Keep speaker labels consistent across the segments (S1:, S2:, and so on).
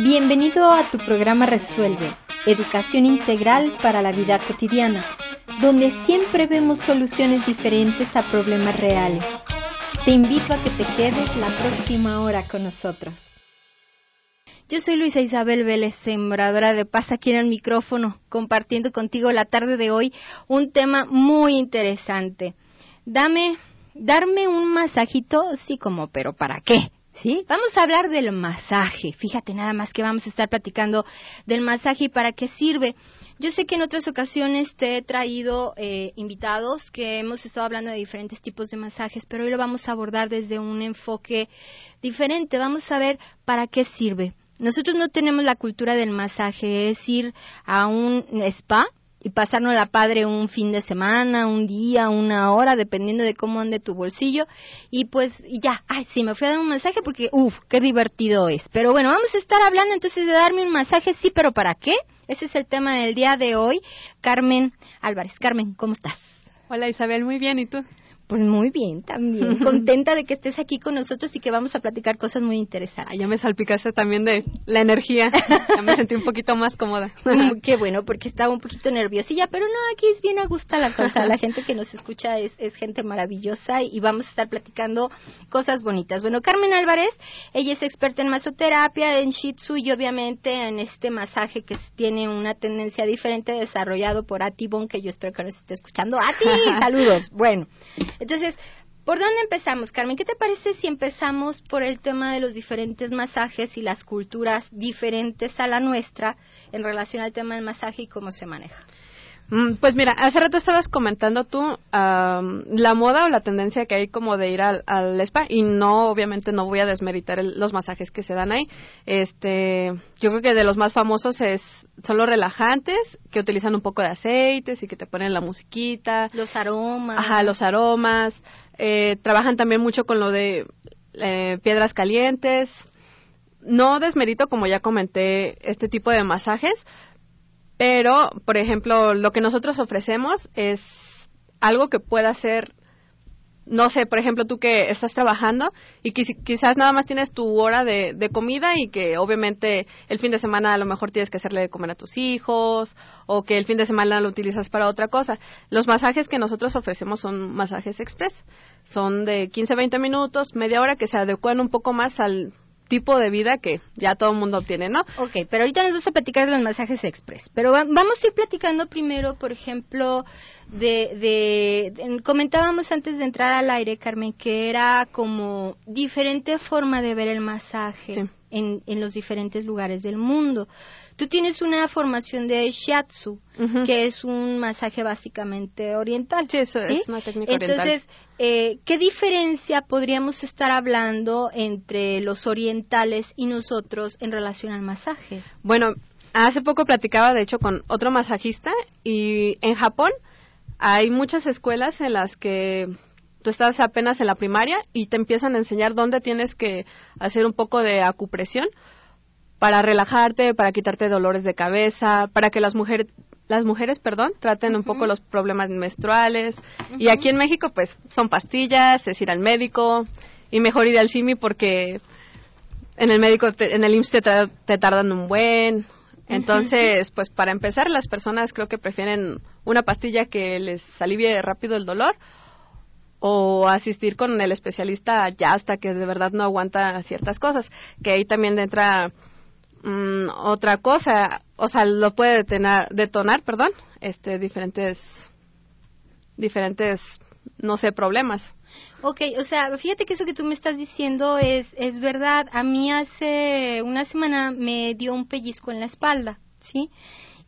S1: Bienvenido a tu programa Resuelve, Educación Integral para la Vida Cotidiana, donde siempre vemos soluciones diferentes a problemas reales. Te invito a que te quedes la próxima hora con nosotros.
S2: Yo soy Luisa Isabel Vélez, sembradora de paz aquí en el micrófono, compartiendo contigo la tarde de hoy un tema muy interesante. Dame, darme un masajito, sí como, pero ¿para qué? ¿Sí? Vamos a hablar del masaje. Fíjate nada más que vamos a estar platicando del masaje y para qué sirve. Yo sé que en otras ocasiones te he traído eh, invitados que hemos estado hablando de diferentes tipos de masajes, pero hoy lo vamos a abordar desde un enfoque diferente. Vamos a ver para qué sirve. Nosotros no tenemos la cultura del masaje, es ir a un spa y pasarnos la padre un fin de semana, un día, una hora, dependiendo de cómo ande tu bolsillo. Y pues ya, ay, sí, me fui a dar un masaje porque, uff, qué divertido es. Pero bueno, vamos a estar hablando entonces de darme un masaje, sí, pero ¿para qué? Ese es el tema del día de hoy. Carmen Álvarez. Carmen, ¿cómo estás?
S3: Hola Isabel, muy bien, ¿y tú?
S2: Pues muy bien, también. Contenta de que estés aquí con nosotros y que vamos a platicar cosas muy interesantes.
S3: Ay, ya me salpicaste también de la energía. Ya me sentí un poquito más cómoda.
S2: Mm, qué bueno, porque estaba un poquito nerviosilla, pero no, aquí es bien a gusto la cosa. La gente que nos escucha es, es gente maravillosa y vamos a estar platicando cosas bonitas. Bueno, Carmen Álvarez, ella es experta en masoterapia, en Shih Tzu y obviamente en este masaje que tiene una tendencia diferente desarrollado por Atibon, que yo espero que nos esté escuchando. ¡Ati! Saludos. Bueno. Entonces, ¿por dónde empezamos, Carmen? ¿Qué te parece si empezamos por el tema de los diferentes masajes y las culturas diferentes a la nuestra en relación al tema del masaje y cómo se maneja?
S3: Mm, pues mira, hace rato estabas comentando tú la moda o la tendencia que hay como de ir al, spa y no, obviamente no voy a desmeritar los masajes que se dan ahí. Este, yo creo que de los más famosos es son los relajantes que utilizan un poco de aceites y que te ponen la musiquita,
S2: los aromas,
S3: ajá, los aromas. Eh, trabajan también mucho con lo de eh, piedras calientes. No desmerito, como ya comenté, este tipo de masajes, pero, por ejemplo, lo que nosotros ofrecemos es algo que pueda ser, no sé, por ejemplo, tú que estás trabajando y quizás nada más tienes tu hora de, de, comida y que obviamente el fin de semana a lo mejor tienes que hacerle de comer a tus hijos o que el fin de semana lo utilizas para otra cosa. Los masajes que nosotros ofrecemos son masajes express. Son de 15, 20 minutos, media hora que se adecuan un poco más al tipo de vida que ya todo el mundo tiene, ¿no?
S2: Ok, pero ahorita nos vamos a platicar de los masajes express. Pero vamos a ir platicando primero, por ejemplo, de, de, Comentábamos antes de entrar al aire, Carmen, que era como diferente forma de ver el masaje en, en los diferentes lugares del mundo. Tú tienes una formación de shiatsu, que es un masaje básicamente oriental.
S3: Sí, eso es una técnica
S2: oriental. Entonces, eh, ¿qué diferencia podríamos estar hablando entre los orientales y nosotros en relación al masaje?
S3: Bueno, hace poco platicaba, de hecho, con otro masajista y en Japón hay muchas escuelas en las que tú estás apenas en la primaria y te empiezan a enseñar dónde tienes que hacer un poco de acupresión para relajarte, para quitarte dolores de cabeza, para que las mujeres las mujeres, perdón, traten un poco los problemas menstruales. Y aquí en México, pues, son pastillas, es ir al médico y mejor ir al CIMI porque en el médico, en el IMSS te, tardan un buen. Entonces, pues, para empezar, las personas creo que prefieren una pastilla que les alivie rápido el dolor o asistir con el especialista ya hasta que de verdad no aguanta ciertas cosas. Que ahí también entra Mm, otra cosa, o sea, lo puede detonar, detonar, perdón, este, diferentes, diferentes, no sé, problemas.
S2: Ok, o sea, fíjate que eso que tú me estás diciendo es, es verdad. A mí hace una semana me dio un pellizco en la espalda, ¿sí?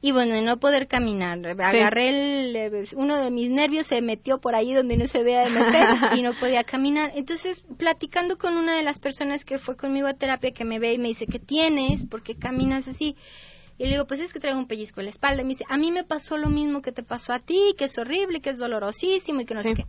S2: Y bueno, de no poder caminar. Agarré el, uno de mis nervios, se metió por ahí donde no se vea de meter y no podía caminar. Entonces, platicando con una de las personas que fue conmigo a terapia, que me ve y me dice, ¿qué tienes? ¿Por qué caminas así? Y le digo, pues es que traigo un pellizco en la espalda. Y me dice, a mí me pasó lo mismo que te pasó a ti, que es horrible, que es dolorosísimo y que no sé qué.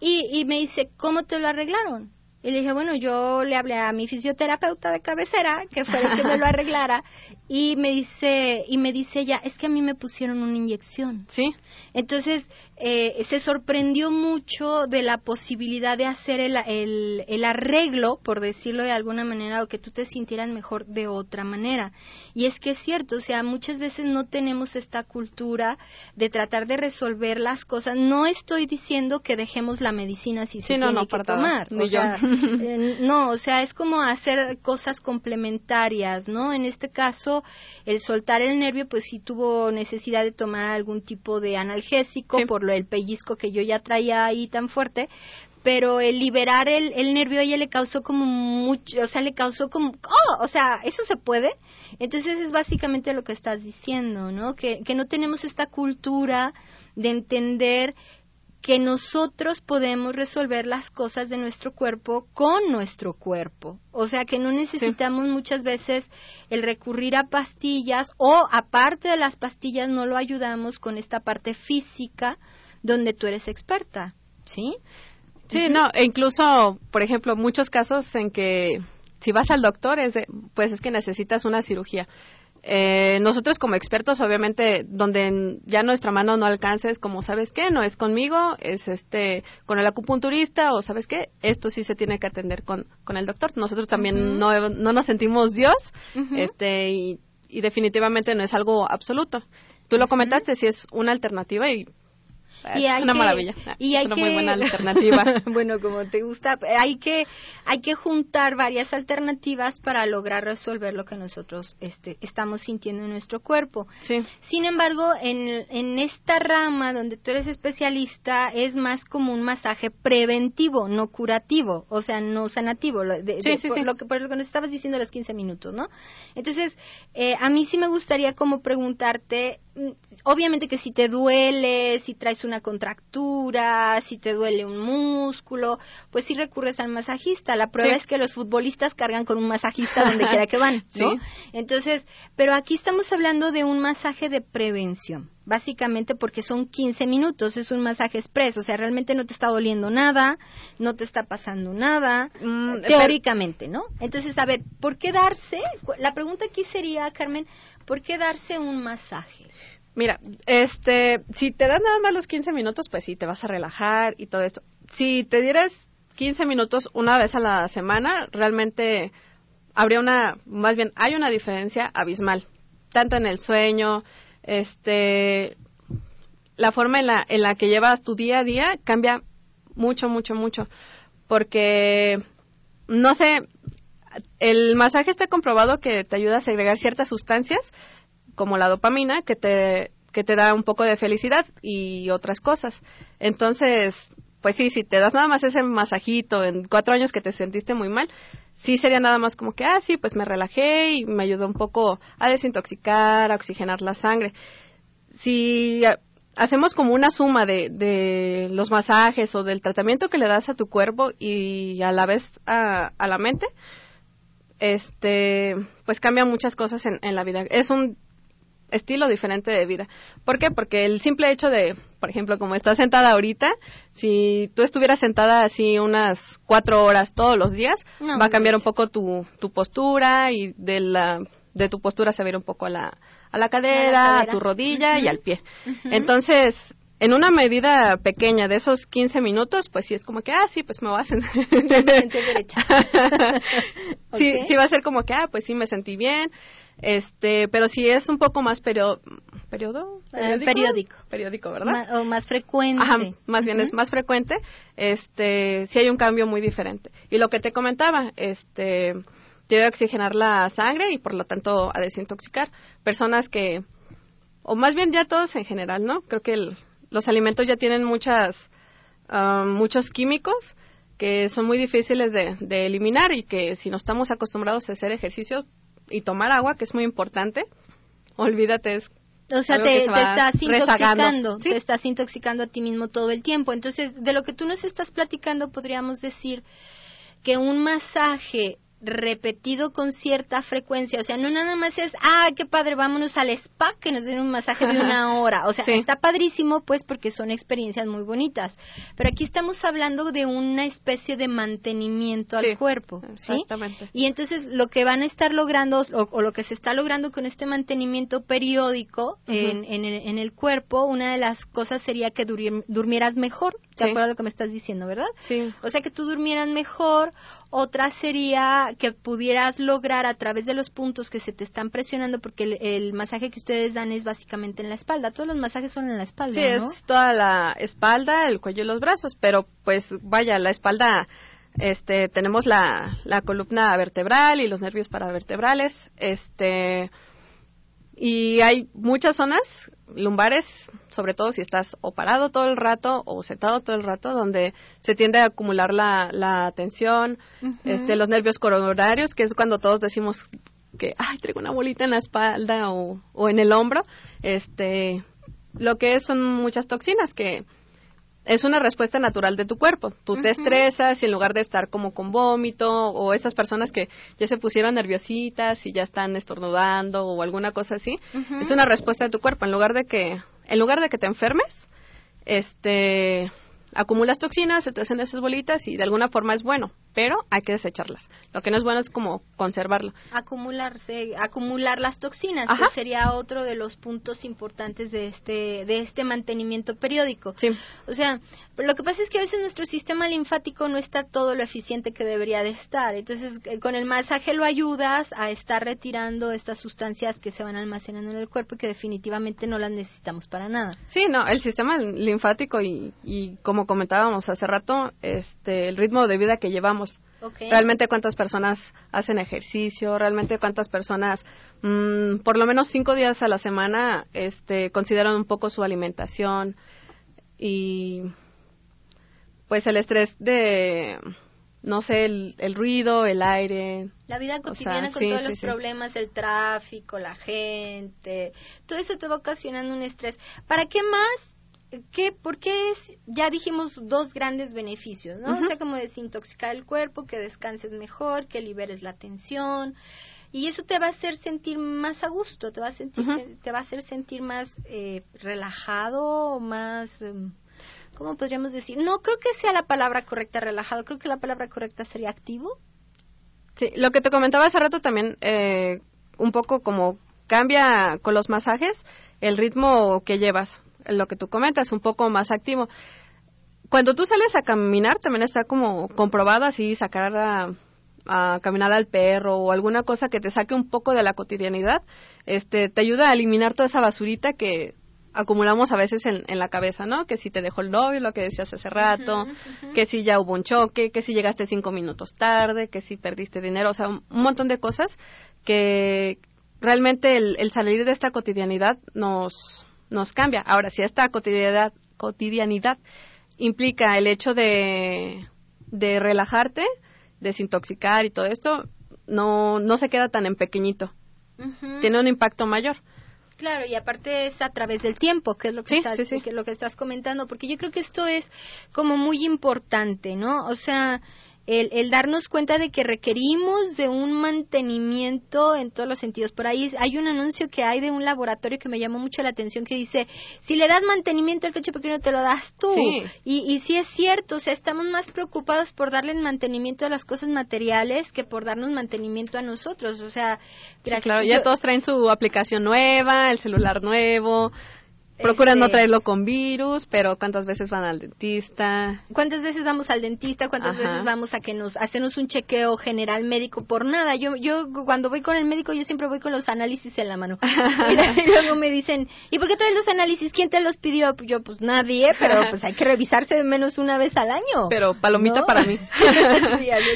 S2: Y, y me dice, ¿cómo te lo arreglaron? Y le dije, bueno, yo le hablé a mi fisioterapeuta de cabecera, que fue el que me lo arreglara, y me dice, y me dice ella, es que a mí me pusieron una inyección.
S3: Sí.
S2: Entonces, eh, se sorprendió mucho de la posibilidad de hacer el, el, el, arreglo, por decirlo de alguna manera, o que tú te sintieras mejor de otra manera. Y es que es cierto, o sea, muchas veces no tenemos esta cultura de tratar de resolver las cosas. No estoy diciendo que dejemos la medicina si se tiene que tomar.
S3: Ni
S2: yo. Eh, no, o sea, es como hacer cosas complementarias, ¿no? En este caso, el soltar el nervio, pues sí tuvo necesidad de tomar algún tipo de analgésico por lo del pellizco que yo ya traía ahí tan fuerte, pero el liberar el, el nervio a ella le causó como mucho, o sea, le causó como, oh, o sea, eso se puede. Entonces es básicamente lo que estás diciendo, ¿no? Que, que no tenemos esta cultura de entender que nosotros podemos resolver las cosas de nuestro cuerpo con nuestro cuerpo. O sea, que no necesitamos muchas veces el recurrir a pastillas o aparte de las pastillas no lo ayudamos con esta parte física donde tú eres experta, ¿sí?
S3: Sí, no, e incluso, por ejemplo, muchos casos en que si vas al doctor, es pues es que necesitas una cirugía. Eh, nosotros como expertos, obviamente, donde ya nuestra mano no alcanza es como, ¿sabes qué? No es conmigo, es este con el acupunturista o, ¿sabes qué? Esto sí se tiene que atender con, con el doctor. Nosotros también no, no nos sentimos Dios este y, y, definitivamente no es algo absoluto. Tú lo comentaste, si es una alternativa y y es una maravilla. Y es una muy buena alternativa.
S2: bueno, como te gusta, hay que hay que juntar varias alternativas para lograr resolver lo que nosotros este, estamos sintiendo en nuestro cuerpo.
S3: Sí.
S2: Sin embargo, en, en esta rama donde tú eres especialista es más como un masaje preventivo, no curativo, o sea, no sanativo.
S3: sí, sí,
S2: por, Lo que, por lo que nos estabas diciendo los 15 minutos, ¿no? Entonces, eh, a mí sí me gustaría como preguntarte obviamente que si te duele, si traes una contractura, si te duele un músculo, pues sí recurres al masajista. La prueba es que los futbolistas cargan con un masajista donde quiera que van, ¿no? Entonces, pero aquí estamos hablando de un masaje de prevención, básicamente porque son 15 minutos, es un masaje expreso, o sea, realmente no te está doliendo nada, no te está pasando nada, mm, teóricamente, ¿no? Entonces, a ver, ¿por qué darse? La pregunta aquí sería, Carmen, ¿por qué darse un masaje?
S3: Mira, este, si te dan nada más los 15 minutos, pues sí, te vas a relajar y todo esto. Si te dieras 15 minutos una vez a la semana, realmente habría una, más bien, hay una diferencia abismal, tanto en el sueño, este, la forma en la, en la que llevas tu día a día cambia mucho, mucho, mucho, porque, no sé, el masaje está comprobado que te ayuda a segregar ciertas sustancias como la dopamina, que te, que te da un poco de felicidad y otras cosas. Entonces, pues sí, si te das nada más ese masajito en cuatro años que te sentiste muy mal, sí sería nada más como que, ah, sí, pues me relajé y me ayudó un poco a desintoxicar, a oxigenar la sangre. Si hacemos como una suma de, de los masajes o del tratamiento que le das a tu cuerpo y a la vez a, a la mente, este, pues cambia muchas cosas en, en la vida. Es un estilo diferente de vida. ¿Por qué? Porque el simple hecho de, por ejemplo, como estás sentada ahorita, si tú estuvieras sentada así unas cuatro horas todos los días, va a cambiar un poco tu, tu postura y de la de tu postura se va a ir un poco a la, a la cadera, a, tu rodilla y al pie. Entonces, en una medida pequeña de esos 15 minutos, pues sí es como que, ah, sí, pues me voy a sentar. sí, sí va a ser como que, ah, pues sí me sentí bien, este, pero si es un poco más periodo, periodo
S2: eh, periódico,
S3: periódico, ¿verdad?
S2: o más frecuente.
S3: Ajá, más bien es más frecuente. Este, si hay un cambio muy diferente. Y lo que te comentaba, este, te debe oxigenar la sangre y por lo tanto a desintoxicar. Personas que, o más bien ya todos en general, ¿no? Creo que los alimentos ya tienen muchas, ah, muchos químicos que son muy difíciles de, de, eliminar y que si no estamos acostumbrados a hacer ejercicio, y tomar agua, que es muy importante. Olvídate, es
S2: o sea, te, estás intoxicando, te estás intoxicando a ti mismo todo el tiempo. Entonces, de lo que tú nos estás platicando, podríamos decir que un masaje repetido con cierta frecuencia, o sea, no nada más es, ah, qué padre, vámonos al spa que nos den un masaje de una hora, o sea, está padrísimo pues porque son experiencias muy bonitas, pero aquí estamos hablando de una especie de mantenimiento al cuerpo, ¿sí? Exactamente. Y entonces lo que van a estar logrando o, lo que se está logrando con este mantenimiento periódico en, en, el cuerpo, una de las cosas sería que durmieras mejor, ¿de acuerdo a lo que me estás diciendo, verdad?
S3: Sí.
S2: O sea, que tú durmieras mejor, otra sería que pudieras lograr a través de los puntos que se te están presionando, porque el, masaje que ustedes dan es básicamente en la espalda. Todos los masajes son en la espalda.
S3: Sí, es toda la espalda, el cuello y los brazos, pero pues vaya, la espalda este tenemos la, la columna vertebral y los nervios paravertebrales este y hay muchas zonas lumbares, sobre todo si estás o parado todo el rato o sentado todo el rato, donde se tiende a acumular la, la tensión, este, los nervios coronarios, que es cuando todos decimos que, ay, traigo una bolita en la espalda o, o en el hombro, este, lo que es son muchas toxinas que es una respuesta natural de tu cuerpo. Tú te estresas y en lugar de estar como con vómito o estas personas que ya se pusieron nerviositas y ya están estornudando o alguna cosa así, es una respuesta de tu cuerpo. En lugar de que, en lugar de que te enfermes, este, acumulas toxinas, se te hacen esas bolitas y de alguna forma es bueno, pero hay que desecharlas. Lo que no es bueno es como conservarlo.
S2: Acumularse, acumular las toxinas, que sería otro de los puntos importantes de este de este mantenimiento periódico.
S3: Sí.
S2: O sea, lo que pasa es que a veces nuestro sistema linfático no está todo lo eficiente que debería de estar. Entonces, eh, con el masaje lo ayudas a estar retirando estas sustancias que se van almacenando en el cuerpo y que definitivamente no las necesitamos para nada.
S3: Sí, no, el sistema linfático y, y como comentábamos hace rato, este el ritmo de vida que llevamos Realmente cuántas personas hacen ejercicio, realmente cuántas personas, mm, por lo menos cinco días a la semana, este, consideran un poco su alimentación y pues el estrés de, no sé, el, ruido, el aire.
S2: La vida cotidiana con todos los problemas, el tráfico, la gente, todo eso te va ocasionando un estrés. ¿Para qué más ¿qué, ¿por qué es, ya dijimos dos grandes beneficios, ¿no? O sea, como desintoxicar el cuerpo, que descanses mejor, que liberes la tensión, y eso te va a hacer sentir más a gusto, te va a, sentir, te va a hacer sentir más eh, relajado, más... Em, ¿Cómo podríamos decir? No creo que sea la palabra correcta relajado, creo que la palabra correcta sería activo.
S3: Sí, lo que te comentaba hace rato también, eh, un poco como cambia con los masajes el ritmo que llevas lo que tú comentas, un poco más activo. Cuando tú sales a caminar, también está como comprobado así sacar a, caminar al perro o alguna cosa que te saque un poco de la cotidianidad, este, te ayuda a eliminar toda esa basurita que acumulamos a veces en, la cabeza, ¿no? Que si te dejó el novio, lo que decías hace rato, que si ya hubo un choque, que si llegaste cinco minutos tarde, que si perdiste dinero, o sea, un, montón de cosas que realmente el salir de esta cotidianidad nos, nos cambia. Ahora, si esta cotidianidad, cotidianidad implica el hecho de, de relajarte, desintoxicar y todo esto, no, no se queda tan en pequeñito. Tiene un impacto mayor.
S2: Claro, y aparte es a través del tiempo, que es lo que, estás, Que lo que estás comentando, porque yo creo que esto es como muy importante, ¿no? O sea, el, darnos cuenta de que requerimos de un mantenimiento en todos los sentidos. Por ahí hay un anuncio que hay de un laboratorio que me llamó mucho la atención que dice, si le das mantenimiento al coche, ¿por qué no te lo das tú? Y, y sí es cierto, o sea, estamos más preocupados por darle mantenimiento a las cosas materiales que por darnos mantenimiento a nosotros. O sea,
S3: claro, ya todos traen su aplicación nueva, el celular nuevo, Procuran no este, traerlo con virus, pero ¿cuántas veces van al dentista?
S2: ¿Cuántas veces vamos al dentista? ¿Cuántas veces vamos a que nos hacemos un chequeo general médico por nada? Yo yo cuando voy con el médico yo siempre voy con los análisis en la mano. y, luego me dicen, ¿y por qué traes los análisis? ¿Quién te los pidió? Yo pues nadie, pero pues hay que revisarse de menos una vez al año.
S3: Pero palomita para mí.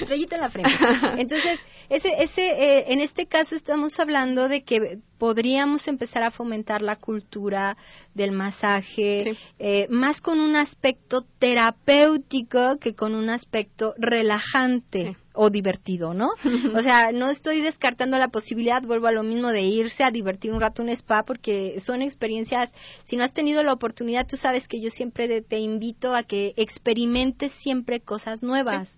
S2: estrellita en la frente. Entonces, ese, ese, eh, en este caso estamos hablando de que podríamos empezar a fomentar la cultura del masaje, eh, más con un aspecto terapéutico que con un aspecto relajante. o divertido, ¿no? o sea, no estoy descartando la posibilidad, vuelvo a lo mismo, de irse a divertir un rato un spa, porque son experiencias, si no has tenido la oportunidad, tú sabes que yo siempre te invito a que experimentes siempre cosas nuevas.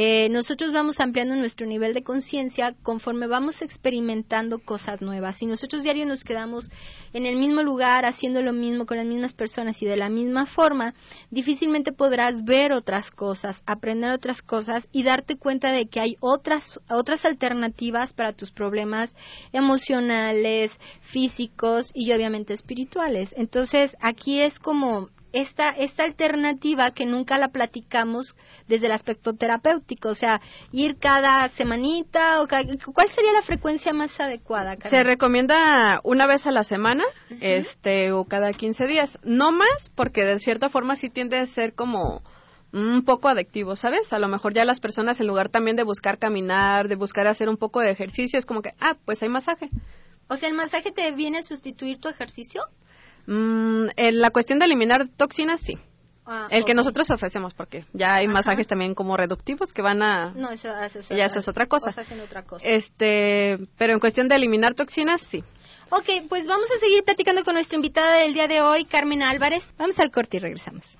S2: Eh, nosotros vamos ampliando nuestro nivel de conciencia conforme vamos experimentando cosas nuevas. Si nosotros diario nos quedamos en el mismo lugar, haciendo lo mismo con las mismas personas y de la misma forma, difícilmente podrás ver otras cosas, aprender otras cosas y darte cuenta de que hay otras, otras alternativas para tus problemas emocionales, físicos y obviamente espirituales. Entonces, aquí es como esta, esta alternativa que nunca la platicamos desde el aspecto terapéutico, o sea, ir cada semanita o cuál sería la frecuencia más adecuada.
S3: Se recomienda una vez a la semana, este o cada 15 días, no más porque de cierta forma sí tiende a ser como un poco adictivo, ¿sabes? A lo mejor ya las personas en lugar también de buscar caminar, de buscar hacer un poco de ejercicio, es como que, ah, pues hay masaje.
S2: O sea, ¿el masaje te viene a sustituir tu ejercicio?
S3: Mm, en la cuestión de eliminar toxinas, sí. Ah, el que nosotros ofrecemos, porque ya hay masajes también como reductivos que van a...
S2: No, eso,
S3: ya eso es otra cosa.
S2: otra cosa.
S3: Este, pero en cuestión de eliminar toxinas, sí.
S2: Ok, pues vamos a seguir platicando con nuestra invitada del día de hoy, Carmen Álvarez. Vamos al corte y regresamos.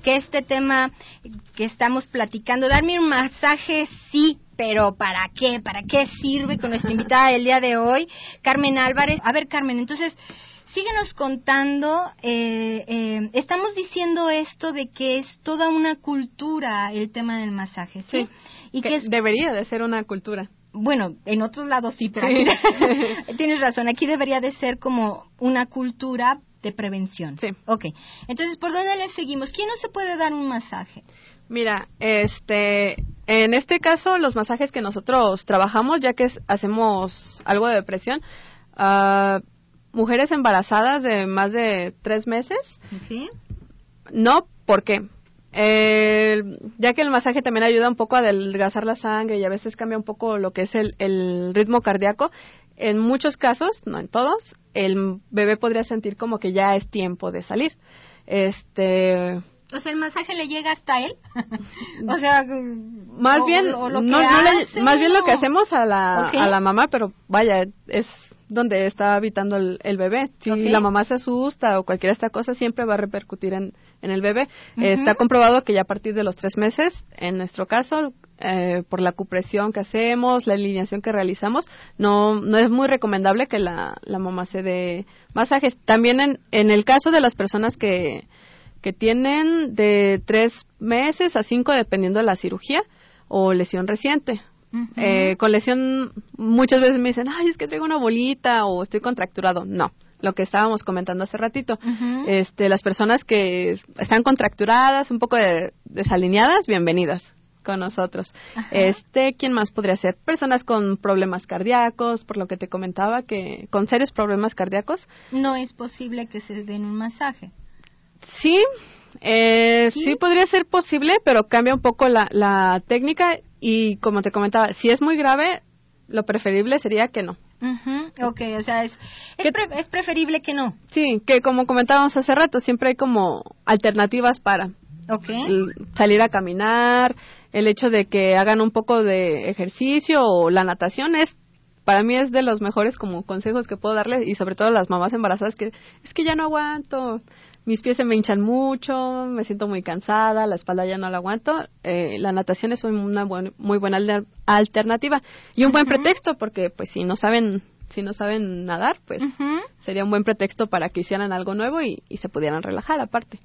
S2: Que este tema que estamos platicando, darme un masaje, sí, pero ¿para qué? ¿Para qué sirve con nuestra invitada del día de hoy, Carmen Álvarez? A ver, Carmen, entonces, síguenos contando, eh, eh, estamos diciendo esto de que es toda una cultura el tema del masaje, ¿sí?
S3: Y que, debería de ser una cultura.
S2: Bueno, en otros lados sí, pero aquí tienes razón, aquí debería de ser como una cultura de prevención.
S3: Sí.
S2: Ok. Entonces, ¿por dónde le seguimos? ¿Quién no se puede dar un masaje?
S3: Mira, este, en este caso, los masajes que nosotros trabajamos, ya que hacemos algo de depresión, uh, mujeres embarazadas de más de tres meses.
S2: ¿Sí?
S3: No, ¿por qué? Eh, ya que el masaje también ayuda un poco a adelgazar la sangre y a veces cambia un poco lo que es el, el ritmo cardíaco, en muchos casos, no en todos, el bebé podría sentir como que ya es tiempo de salir. Este,
S2: o sea, el masaje le llega hasta él. o sea,
S3: más bien, más bien lo que hacemos a la, a la mamá, pero vaya, es donde está habitando el, bebé. Si la mamá se asusta o cualquier esta cosa, siempre va a repercutir en, en el bebé. Está comprobado que ya a partir de los tres meses, en nuestro caso, eh, por la cupresión que hacemos, la alineación que realizamos, no, no es muy recomendable que la, la mamá se dé masajes. También en, en el caso de las personas que, que tienen de tres meses a cinco, dependiendo de la cirugía o lesión reciente. Eh, con lesión, muchas veces me dicen, ay, es que traigo una bolita o estoy contracturado. No, lo que estábamos comentando hace ratito. este, las personas que están contracturadas, un poco desalineadas, bienvenidas con nosotros. Este, ¿quién más podría ser? Personas con problemas cardíacos, por lo que te comentaba que con serios problemas cardíacos.
S2: No es posible que se den un masaje.
S3: Sí, eh, ¿Sí? podría ser posible, pero cambia un poco la, la técnica y como te comentaba, si es muy grave, lo preferible sería que no.
S2: Ok, o sea, es, es, preferible que no.
S3: Sí, que como comentábamos hace rato, siempre hay como alternativas para salir a caminar, el hecho de que hagan un poco de ejercicio o la natación es para mí es de los mejores como consejos que puedo darles y sobre todo a las mamás embarazadas que es que ya no aguanto, mis pies se me hinchan mucho, me siento muy cansada, la espalda ya no la aguanto. Eh, la natación es una muy buena alternativa y un buen pretexto porque pues si no saben si no saben nadar, pues sería un buen pretexto para que hicieran algo nuevo y, y se pudieran relajar aparte.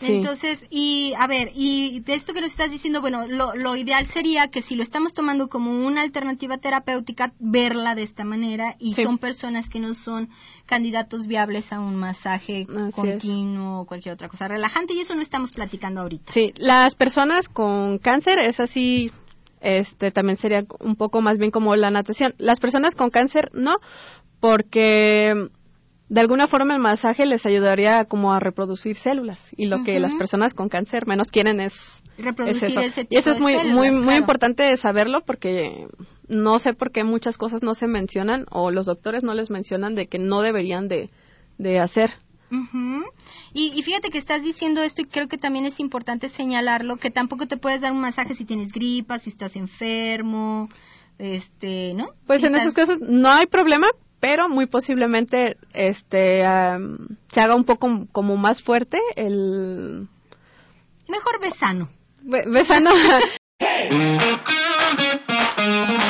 S2: Entonces, y a ver, y de esto que nos estás diciendo, bueno, lo, lo, ideal sería que si lo estamos tomando como una alternativa terapéutica, verla de esta manera y son personas que no son candidatos viables a un masaje continuo o cualquier otra cosa relajante y eso no estamos platicando ahorita.
S3: Sí, las personas con cáncer es así, este también sería un poco más bien como la natación. Las personas con cáncer no, porque de alguna forma el masaje les ayudaría como a reproducir células y lo que las personas con cáncer menos quieren es
S2: reproducir
S3: eso. y eso es muy muy muy importante saberlo porque no sé por qué muchas cosas no se mencionan o los doctores no les mencionan de que no deberían de, de hacer.
S2: y, y, fíjate que estás diciendo esto y creo que también es importante señalarlo, que tampoco te puedes dar un masaje si tienes gripa, si estás enfermo, este, ¿no?
S3: Pues en esos casos no hay problema, pero muy posiblemente este se haga un poco como más fuerte el
S2: mejor besano
S3: besano